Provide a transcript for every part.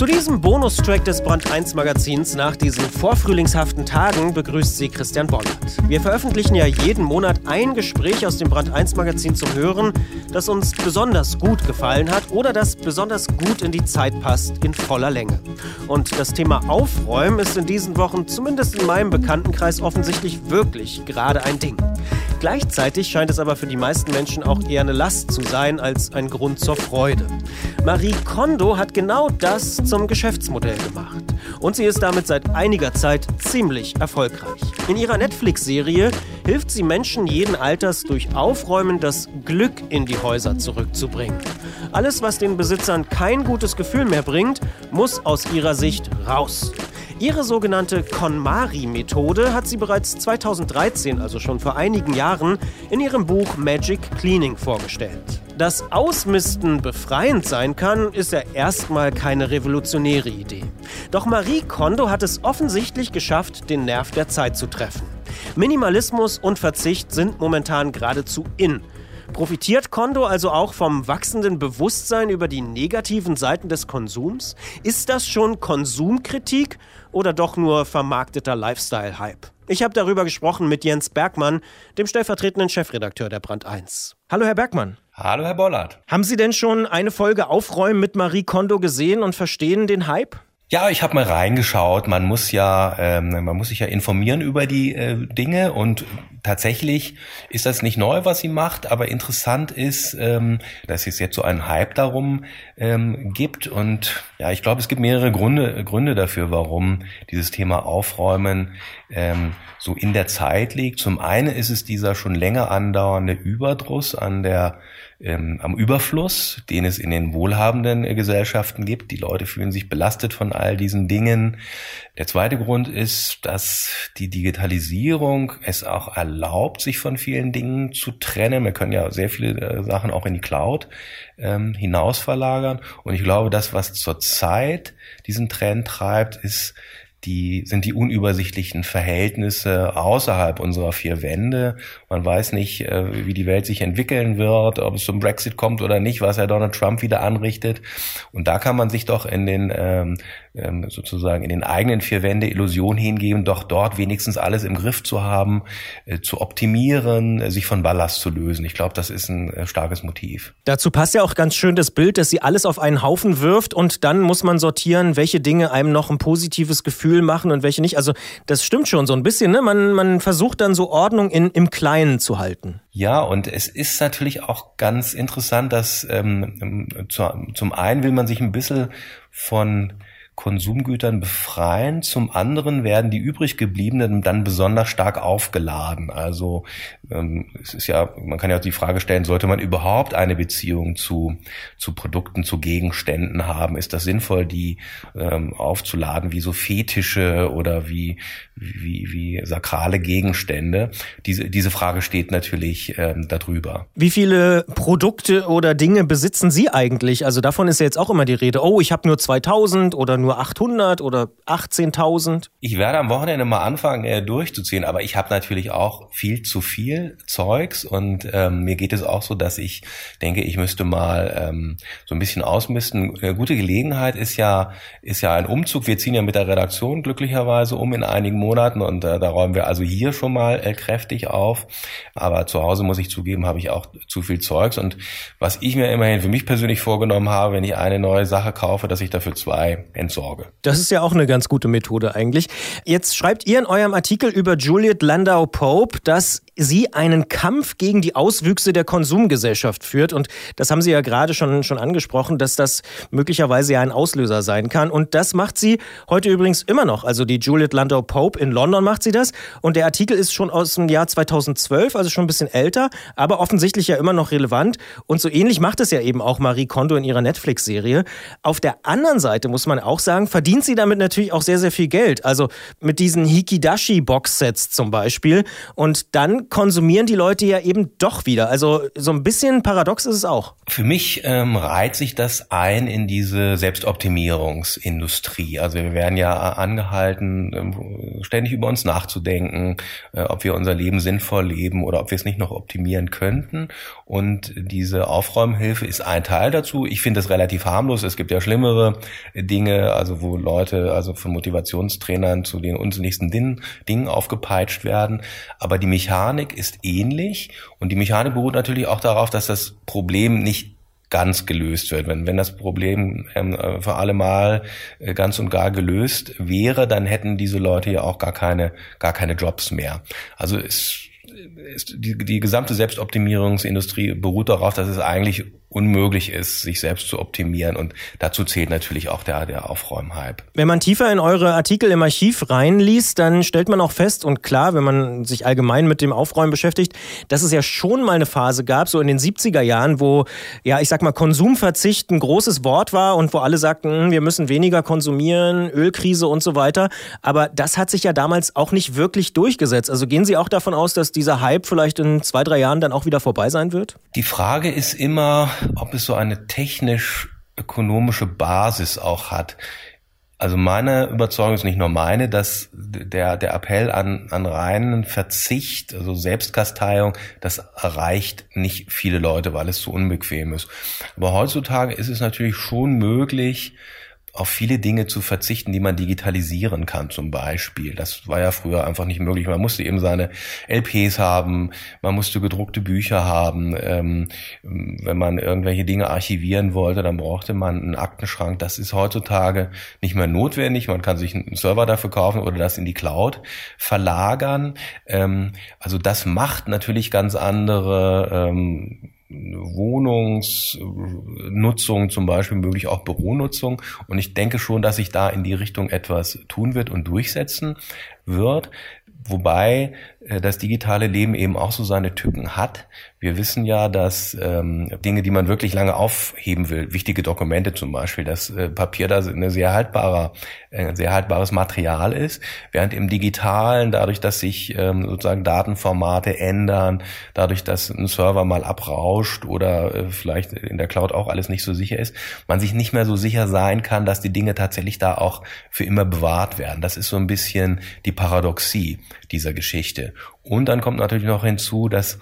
Zu diesem Bonustrack des Brand 1 Magazins nach diesen vorfrühlingshaften Tagen begrüßt sie Christian Bollert. Wir veröffentlichen ja jeden Monat ein Gespräch aus dem Brand 1 Magazin zum Hören, das uns besonders gut gefallen hat oder das besonders gut in die Zeit passt, in voller Länge. Und das Thema Aufräumen ist in diesen Wochen, zumindest in meinem Bekanntenkreis, offensichtlich wirklich gerade ein Ding. Gleichzeitig scheint es aber für die meisten Menschen auch eher eine Last zu sein als ein Grund zur Freude. Marie Kondo hat genau das zum Geschäftsmodell gemacht. Und sie ist damit seit einiger Zeit ziemlich erfolgreich. In ihrer Netflix-Serie hilft sie Menschen jeden Alters durch Aufräumen das Glück in die Häuser zurückzubringen. Alles, was den Besitzern kein gutes Gefühl mehr bringt, muss aus ihrer Sicht raus. Ihre sogenannte KonMari-Methode hat sie bereits 2013, also schon vor einigen Jahren, in ihrem Buch Magic Cleaning vorgestellt. Dass Ausmisten befreiend sein kann, ist ja erstmal keine revolutionäre Idee. Doch Marie Kondo hat es offensichtlich geschafft, den Nerv der Zeit zu treffen. Minimalismus und Verzicht sind momentan geradezu in. Profitiert Kondo also auch vom wachsenden Bewusstsein über die negativen Seiten des Konsums? Ist das schon Konsumkritik oder doch nur vermarkteter Lifestyle-Hype? Ich habe darüber gesprochen mit Jens Bergmann, dem stellvertretenden Chefredakteur der Brand 1. Hallo, Herr Bergmann. Hallo, Herr Bollert. Haben Sie denn schon eine Folge Aufräumen mit Marie Kondo gesehen und verstehen den Hype? Ja, ich habe mal reingeschaut. Man muss ja, ähm, man muss sich ja informieren über die äh, Dinge und tatsächlich ist das nicht neu, was sie macht, aber interessant ist, ähm, dass es jetzt so einen Hype darum ähm, gibt und ja, ich glaube, es gibt mehrere Gründe Gründe dafür, warum dieses Thema Aufräumen ähm, so in der Zeit liegt. Zum einen ist es dieser schon länger andauernde Überdruss an der ähm, am Überfluss, den es in den wohlhabenden äh, Gesellschaften gibt. Die Leute fühlen sich belastet von all diesen Dingen. Der zweite Grund ist, dass die Digitalisierung es auch erlaubt, sich von vielen Dingen zu trennen. Wir können ja sehr viele äh, Sachen auch in die Cloud ähm, hinaus verlagern. Und ich glaube, das, was zurzeit diesen Trend treibt, ist die sind die unübersichtlichen Verhältnisse außerhalb unserer vier Wände. Man weiß nicht, äh, wie die Welt sich entwickeln wird, ob es zum Brexit kommt oder nicht, was Herr Donald Trump wieder anrichtet. Und da kann man sich doch in den ähm, ähm, sozusagen in den eigenen vier Wände Illusion hingeben, doch dort wenigstens alles im Griff zu haben, äh, zu optimieren, äh, sich von Ballast zu lösen. Ich glaube, das ist ein starkes Motiv. Dazu passt ja auch ganz schön das Bild, dass sie alles auf einen Haufen wirft und dann muss man sortieren, welche Dinge einem noch ein positives Gefühl machen und welche nicht. Also das stimmt schon so ein bisschen. Ne? Man, man versucht dann so Ordnung in, im Kleinen zu halten. Ja, und es ist natürlich auch ganz interessant, dass ähm, zu, zum einen will man sich ein bisschen von Konsumgütern befreien. Zum anderen werden die übrig gebliebenen dann besonders stark aufgeladen. Also ähm, es ist ja, man kann ja auch die Frage stellen, sollte man überhaupt eine Beziehung zu, zu Produkten, zu Gegenständen haben? Ist das sinnvoll, die ähm, aufzuladen wie so Fetische oder wie, wie, wie sakrale Gegenstände? Diese, diese Frage steht natürlich ähm, darüber. Wie viele Produkte oder Dinge besitzen Sie eigentlich? Also davon ist ja jetzt auch immer die Rede. Oh, ich habe nur 2000 oder nur nur 800 oder 18.000? Ich werde am Wochenende mal anfangen äh, durchzuziehen, aber ich habe natürlich auch viel zu viel Zeugs und ähm, mir geht es auch so, dass ich denke, ich müsste mal ähm, so ein bisschen ausmisten. Eine gute Gelegenheit ist ja ist ja ein Umzug. Wir ziehen ja mit der Redaktion glücklicherweise um in einigen Monaten und äh, da räumen wir also hier schon mal äh, kräftig auf. Aber zu Hause muss ich zugeben, habe ich auch zu viel Zeugs und was ich mir immerhin für mich persönlich vorgenommen habe, wenn ich eine neue Sache kaufe, dass ich dafür zwei entsorge Sorge. Das ist ja auch eine ganz gute Methode eigentlich. Jetzt schreibt ihr in eurem Artikel über Juliet Landau Pope, dass sie einen Kampf gegen die Auswüchse der Konsumgesellschaft führt. Und das haben Sie ja gerade schon, schon angesprochen, dass das möglicherweise ja ein Auslöser sein kann. Und das macht sie heute übrigens immer noch. Also die Juliet Landau Pope in London macht sie das. Und der Artikel ist schon aus dem Jahr 2012, also schon ein bisschen älter, aber offensichtlich ja immer noch relevant. Und so ähnlich macht es ja eben auch Marie Kondo in ihrer Netflix-Serie. Auf der anderen Seite muss man auch sagen, verdient sie damit natürlich auch sehr, sehr viel Geld. Also mit diesen Hikidashi-Box-Sets zum Beispiel. Und dann konsumieren die Leute ja eben doch wieder. Also so ein bisschen paradox ist es auch. Für mich ähm, reiht sich das ein in diese Selbstoptimierungsindustrie. Also wir werden ja angehalten, ähm, ständig über uns nachzudenken, äh, ob wir unser Leben sinnvoll leben oder ob wir es nicht noch optimieren könnten. Und diese Aufräumhilfe ist ein Teil dazu. Ich finde es relativ harmlos. Es gibt ja schlimmere Dinge, also wo Leute also von Motivationstrainern zu den unsinnigsten Dingen aufgepeitscht werden. Aber die Mechanik ist ähnlich und die Mechanik beruht natürlich auch darauf, dass das Problem nicht ganz gelöst wird. Wenn, wenn das Problem ähm, für alle Mal äh, ganz und gar gelöst wäre, dann hätten diese Leute ja auch gar keine, gar keine Jobs mehr. Also es, es die, die gesamte Selbstoptimierungsindustrie beruht darauf, dass es eigentlich unmöglich ist, sich selbst zu optimieren. Und dazu zählt natürlich auch der, der Aufräumhype. Wenn man tiefer in eure Artikel im Archiv reinliest, dann stellt man auch fest, und klar, wenn man sich allgemein mit dem Aufräumen beschäftigt, dass es ja schon mal eine Phase gab, so in den 70er Jahren, wo, ja, ich sag mal, Konsumverzicht ein großes Wort war und wo alle sagten, hm, wir müssen weniger konsumieren, Ölkrise und so weiter. Aber das hat sich ja damals auch nicht wirklich durchgesetzt. Also gehen Sie auch davon aus, dass dieser Hype vielleicht in zwei, drei Jahren dann auch wieder vorbei sein wird? Die Frage ist immer, ob es so eine technisch-ökonomische Basis auch hat. Also meine Überzeugung ist nicht nur meine, dass der, der Appell an, an reinen Verzicht, also Selbstkasteiung, das erreicht nicht viele Leute, weil es zu unbequem ist. Aber heutzutage ist es natürlich schon möglich, auf viele Dinge zu verzichten, die man digitalisieren kann zum Beispiel. Das war ja früher einfach nicht möglich. Man musste eben seine LPs haben, man musste gedruckte Bücher haben. Ähm, wenn man irgendwelche Dinge archivieren wollte, dann brauchte man einen Aktenschrank. Das ist heutzutage nicht mehr notwendig. Man kann sich einen Server dafür kaufen oder das in die Cloud verlagern. Ähm, also das macht natürlich ganz andere ähm, Wohnungsnutzung zum Beispiel, möglich auch Büronutzung. Und ich denke schon, dass sich da in die Richtung etwas tun wird und durchsetzen wird. Wobei das digitale Leben eben auch so seine Tücken hat. Wir wissen ja, dass ähm, Dinge, die man wirklich lange aufheben will, wichtige Dokumente zum Beispiel, dass äh, Papier da eine sehr haltbarer, äh, sehr haltbares Material ist, während im Digitalen, dadurch, dass sich ähm, sozusagen Datenformate ändern, dadurch, dass ein Server mal abrauscht oder äh, vielleicht in der Cloud auch alles nicht so sicher ist, man sich nicht mehr so sicher sein kann, dass die Dinge tatsächlich da auch für immer bewahrt werden. Das ist so ein bisschen die Paradoxie dieser Geschichte. Und dann kommt natürlich noch hinzu, dass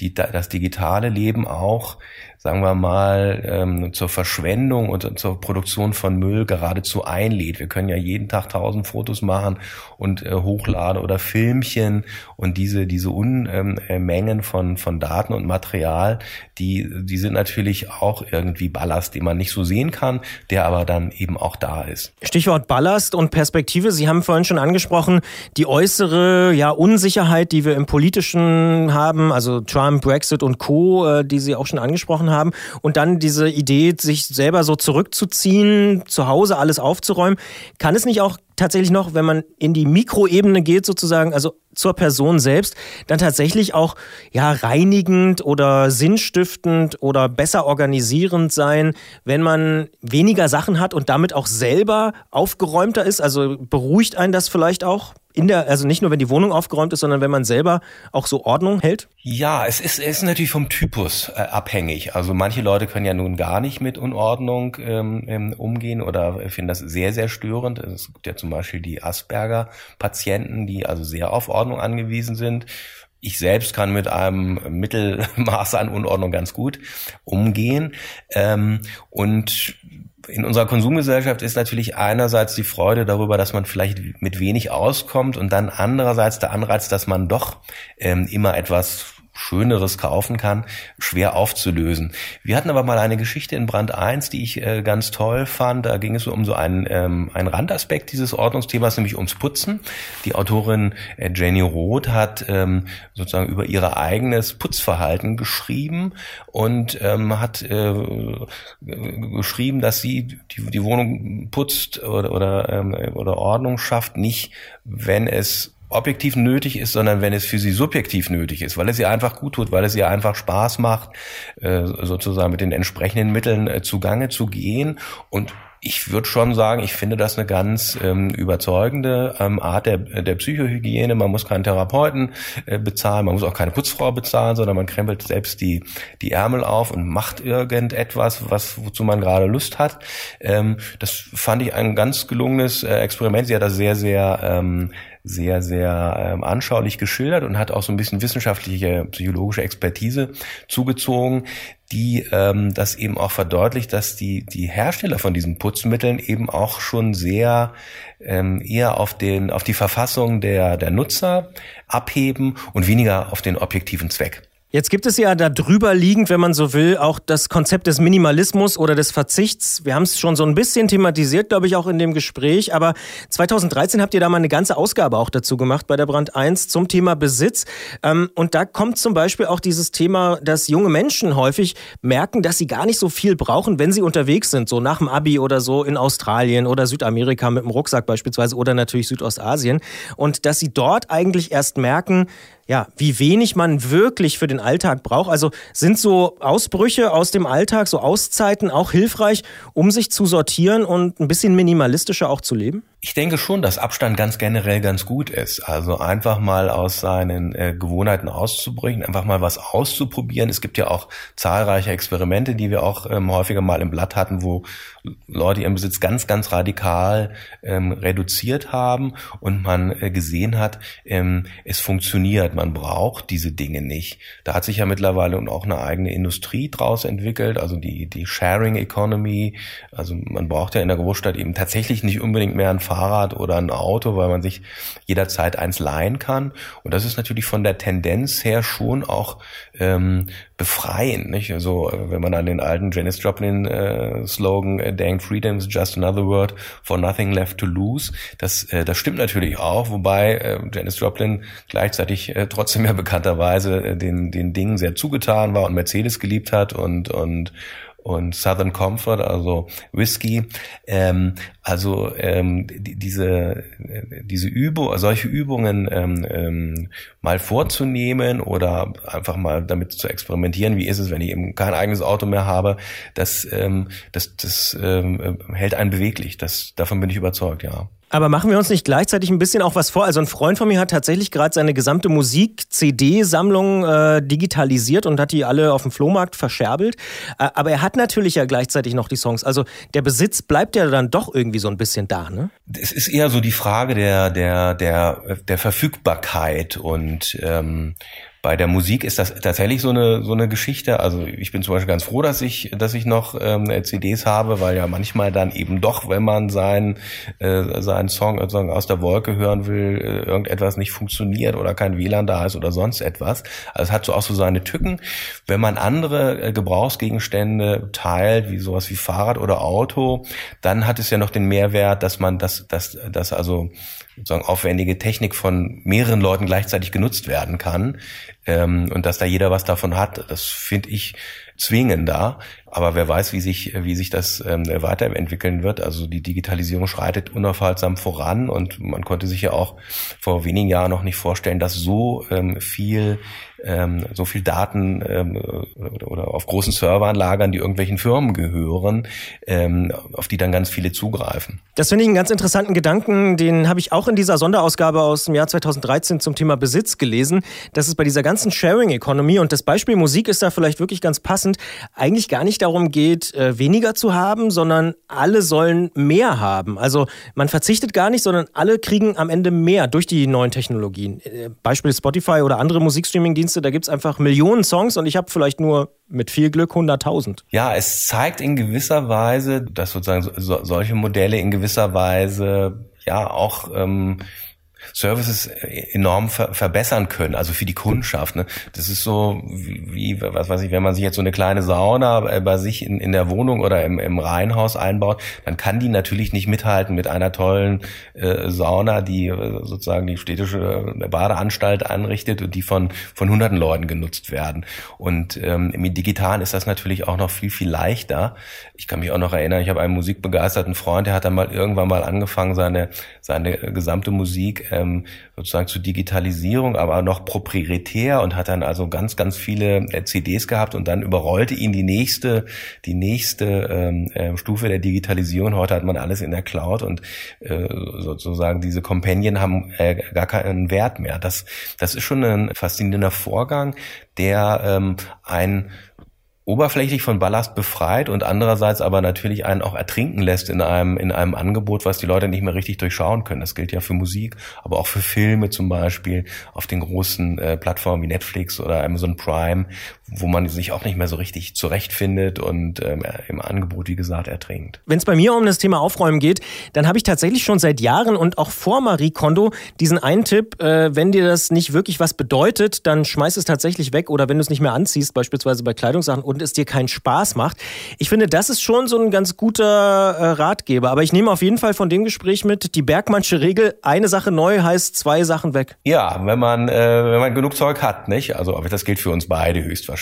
die, das digitale Leben auch sagen wir mal, ähm, zur Verschwendung und zur Produktion von Müll geradezu einlädt. Wir können ja jeden Tag tausend Fotos machen und äh, hochladen oder Filmchen und diese, diese Unmengen ähm, von, von Daten und Material, die, die sind natürlich auch irgendwie Ballast, den man nicht so sehen kann, der aber dann eben auch da ist. Stichwort Ballast und Perspektive. Sie haben vorhin schon angesprochen, die äußere ja, Unsicherheit, die wir im Politischen haben, also Trump, Brexit und Co., äh, die Sie auch schon angesprochen haben haben und dann diese Idee, sich selber so zurückzuziehen, zu Hause alles aufzuräumen. Kann es nicht auch tatsächlich noch, wenn man in die Mikroebene geht sozusagen, also zur Person selbst, dann tatsächlich auch ja reinigend oder sinnstiftend oder besser organisierend sein, wenn man weniger Sachen hat und damit auch selber aufgeräumter ist? Also beruhigt einen das vielleicht auch? in der, also nicht nur wenn die Wohnung aufgeräumt ist, sondern wenn man selber auch so Ordnung hält? Ja, es ist, es ist natürlich vom Typus äh, abhängig. Also manche Leute können ja nun gar nicht mit Unordnung ähm, ähm umgehen oder finden das sehr, sehr störend. Es gibt ja zum Beispiel die Asperger-Patienten, die also sehr auf Ordnung angewiesen sind. Ich selbst kann mit einem Mittelmaß an Unordnung ganz gut umgehen. Ähm, und in unserer Konsumgesellschaft ist natürlich einerseits die Freude darüber, dass man vielleicht mit wenig auskommt und dann andererseits der Anreiz, dass man doch ähm, immer etwas Schöneres kaufen kann, schwer aufzulösen. Wir hatten aber mal eine Geschichte in Brand 1, die ich äh, ganz toll fand. Da ging es um so einen, ähm, einen Randaspekt dieses Ordnungsthemas, nämlich ums Putzen. Die Autorin äh, Jenny Roth hat ähm, sozusagen über ihr eigenes Putzverhalten geschrieben und ähm, hat äh, geschrieben, dass sie die, die Wohnung putzt oder, oder, ähm, oder Ordnung schafft, nicht wenn es objektiv nötig ist, sondern wenn es für sie subjektiv nötig ist, weil es ihr einfach gut tut, weil es ihr einfach Spaß macht, äh, sozusagen mit den entsprechenden Mitteln äh, zugange zu gehen und Ich würde schon sagen, ich finde das eine ganz ähm, überzeugende ähm, Art der, der Psychohygiene. Man muss keinen Therapeuten äh, bezahlen, man muss auch keine Putzfrau bezahlen, sondern man krempelt selbst die, die Ärmel auf und macht irgendetwas, was, wozu man gerade Lust hat. Ähm, das fand ich ein ganz gelungenes Experiment. Sie hat das sehr, sehr sehr, sehr ähm, anschaulich geschildert und hat auch so ein bisschen wissenschaftliche, psychologische Expertise zugezogen, die ähm, das eben auch verdeutlicht, dass die, die Hersteller von diesen Putzmitteln eben auch schon sehr ähm, eher auf, den, auf die Verfassung der, der Nutzer abheben und weniger auf den objektiven Zweck. Jetzt gibt es ja da drüber liegend, wenn man so will, auch das Konzept des Minimalismus oder des Verzichts. Wir haben es schon so ein bisschen thematisiert, glaube ich, auch in dem Gespräch. Aber 2013 habt ihr da mal eine ganze Ausgabe auch dazu gemacht bei der Brand 1 zum Thema Besitz. Ähm, und da kommt zum Beispiel auch dieses Thema, dass junge Menschen häufig merken, dass sie gar nicht so viel brauchen, wenn sie unterwegs sind, so nach dem Abi oder so in Australien oder Südamerika mit dem Rucksack beispielsweise oder natürlich Südostasien. Und dass sie dort eigentlich erst merken, ja, wie wenig man wirklich für den Alltag braucht. Also sind so Ausbrüche aus dem Alltag, so Auszeiten auch hilfreich, um sich zu sortieren und ein bisschen minimalistischer auch zu leben? Ich denke schon, dass Abstand ganz generell ganz gut ist. Also einfach mal aus seinen äh, Gewohnheiten auszubrechen, einfach mal was auszuprobieren. Es gibt ja auch zahlreiche Experimente, die wir auch ähm, häufiger mal im Blatt hatten, wo Leute ihren Besitz ganz, ganz radikal ähm, reduziert haben und man äh, gesehen hat, ähm, es funktioniert. Man braucht diese Dinge nicht. Da hat sich ja mittlerweile auch eine eigene Industrie draus entwickelt, also die, die Sharing Economy. Also man braucht ja in der Großstadt eben tatsächlich nicht unbedingt mehr ein Fahrrad oder ein Auto, weil man sich jederzeit eins leihen kann. Und das ist natürlich von der Tendenz her schon auch ähm, befreiend. Nicht? Also wenn man an den alten Janis Joplin äh, äh, denkt, Freedom is just another word for nothing left to lose, das, äh, das stimmt natürlich auch, wobei äh, Janis Joplin gleichzeitig äh, trotzdem ja bekannterweise äh, den, den Dingen sehr zugetan war und Mercedes geliebt hat und, und und Southern Comfort, also Whisky. Ähm, also ähm, die, diese diese Übung, solche Übungen ähm, ähm, mal vorzunehmen oder einfach mal damit zu experimentieren, wie ist es, wenn ich eben kein eigenes Auto mehr habe, das ähm, das das ähm, hält einen beweglich. Das davon bin ich überzeugt, ja. Aber machen wir uns nicht gleichzeitig ein bisschen auch was vor? Also ein Freund von mir hat tatsächlich gerade seine gesamte Musik-CD-Sammlung äh, digitalisiert und hat die alle auf dem Flohmarkt verscherbelt. Äh, aber er hat natürlich ja gleichzeitig noch die Songs. Also der Besitz bleibt ja dann doch irgendwie so ein bisschen da, ne? Es ist eher so die Frage der, der, der, der Verfügbarkeit und ähm, bei der Musik ist das tatsächlich so eine so eine Geschichte. Also ich bin zum Beispiel ganz froh, dass ich dass ich noch ähm, CDs habe, weil ja manchmal dann eben doch, wenn man seinen äh, seinen Song sozusagen aus der Wolke hören will, äh, irgendetwas nicht funktioniert oder kein WLAN da ist oder sonst etwas. Also es hat so auch so seine Tücken. Wenn man andere äh, Gebrauchsgegenstände teilt, wie sowas wie Fahrrad oder Auto, dann hat es ja noch den Mehrwert, dass man das das das also sozusagen aufwendige Technik von mehreren Leuten gleichzeitig genutzt werden kann. Ähm, und dass da jeder was davon hat, das finde ich zwingender. Aber wer weiß, wie sich, wie sich das ähm, weiterentwickeln wird. Also die Digitalisierung schreitet unaufhaltsam voran und man konnte sich ja auch vor wenigen Jahren noch nicht vorstellen, dass so ähm, viel ähm, so viel Daten ähm, oder, oder auf großen Servern lagern, die irgendwelchen Firmen gehören, ähm, auf die dann ganz viele zugreifen. Das finde ich einen ganz interessanten Gedanken, den habe ich auch in dieser Sonderausgabe aus dem Jahr 2013 zum Thema Besitz gelesen, dass es bei dieser ganzen Sharing Economy und das Beispiel Musik ist da vielleicht wirklich ganz passend, eigentlich gar nicht darum geht, äh, weniger zu haben, sondern alle sollen mehr haben. Also man verzichtet gar nicht, sondern alle kriegen am Ende mehr durch die neuen Technologien. Äh, Beispiel Spotify oder andere Musikstreaming-Dienste, da gibt es einfach Millionen Songs und ich habe vielleicht nur mit viel Glück 100.000. Ja, es zeigt in gewisser Weise, dass sozusagen so, solche Modelle in gewisser Weise ja auch ähm, Services enorm ver verbessern können, also für die Kundschaft. Ne? Das ist so wie, wie, was weiß ich, wenn man sich jetzt so eine kleine Sauna bei sich in, in der Wohnung oder im, im Reihenhaus einbaut, dann kann die natürlich nicht mithalten mit einer tollen äh, Sauna, die äh, sozusagen die städtische äh, Badeanstalt anrichtet und die von, von hunderten Leuten genutzt werden. Und ähm, im Digitalen ist das natürlich auch noch viel, viel leichter. Ich kann mich auch noch erinnern, ich habe einen musikbegeisterten Freund, der hat dann mal irgendwann mal angefangen, seine, seine gesamte Musik ähm, sozusagen zur Digitalisierung, aber noch proprietär und hat dann also ganz, ganz viele äh, CDs gehabt und dann überrollte ihn die nächste, die nächste ähm, äh, Stufe der Digitalisierung. Heute hat man alles in der Cloud und äh, sozusagen diese Companion haben äh, gar keinen Wert mehr. Das, das ist schon ein faszinierender Vorgang, der ähm, ein oberflächlich von Ballast befreit und andererseits aber natürlich einen auch ertrinken lässt in einem, in einem Angebot, was die Leute nicht mehr richtig durchschauen können. Das gilt ja für Musik, aber auch für Filme zum Beispiel auf den großen äh, Plattformen wie Netflix oder Amazon Prime, wo man sich auch nicht mehr so richtig zurechtfindet und ähm, im Angebot, wie gesagt, ertrinkt. Wenn es bei mir um das Thema Aufräumen geht, dann habe ich tatsächlich schon seit Jahren und auch vor Marie Kondo diesen einen Tipp, äh, wenn dir das nicht wirklich was bedeutet, dann schmeiß es tatsächlich weg oder wenn du es nicht mehr anziehst, beispielsweise bei Kleidungssachen und es dir keinen Spaß macht. Ich finde, das ist schon so ein ganz guter äh, Ratgeber. Aber ich nehme auf jeden Fall von dem Gespräch mit, die Bergmannsche Regel, eine Sache neu heißt zwei Sachen weg. Ja, wenn man, äh, wenn man genug Zeug hat, nicht? Also, aber das gilt für uns beide höchstwahrscheinlich.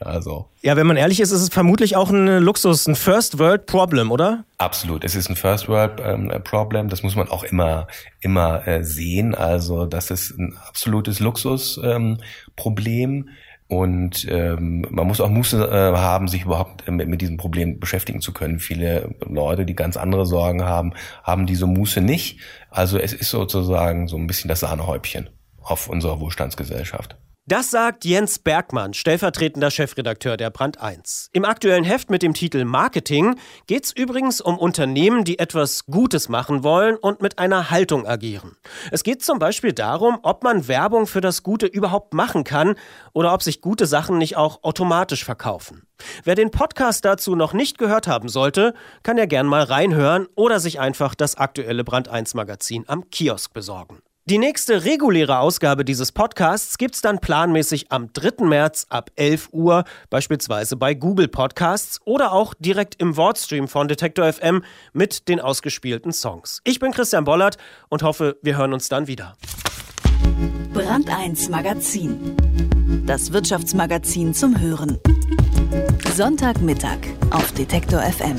Also. Ja, wenn man ehrlich ist, ist es vermutlich auch ein Luxus, ein First World Problem, oder? Absolut. Es ist ein First World ähm, Problem. Das muss man auch immer, immer äh, sehen. Also, das ist ein absolutes Luxusproblem. Ähm, und ähm, man muss auch Muße äh, haben, sich überhaupt mit, mit diesem Problem beschäftigen zu können. Viele Leute, die ganz andere Sorgen haben, haben diese Muße nicht. Also es ist sozusagen so ein bisschen das Sahnehäubchen auf unserer Wohlstandsgesellschaft. Das sagt Jens Bergmann, stellvertretender Chefredakteur der Brand 1. Im aktuellen Heft mit dem Titel Marketing geht es übrigens um Unternehmen, die etwas Gutes machen wollen und mit einer Haltung agieren. Es geht zum Beispiel darum, ob man Werbung für das Gute überhaupt machen kann oder ob sich gute Sachen nicht auch automatisch verkaufen. Wer den Podcast dazu noch nicht gehört haben sollte, kann ja gern mal reinhören oder sich einfach das aktuelle Brand 1 Magazin am Kiosk besorgen. Die nächste reguläre Ausgabe dieses Podcasts gibt's dann planmäßig am 3. März ab 11 Uhr, beispielsweise bei Google Podcasts oder auch direkt im Wortstream von Detektor FM mit den ausgespielten Songs. Ich bin Christian Bollert und hoffe, wir hören uns dann wieder. Brand 1 Magazin. Das Wirtschaftsmagazin zum Hören. Sonntagmittag auf Detektor FM.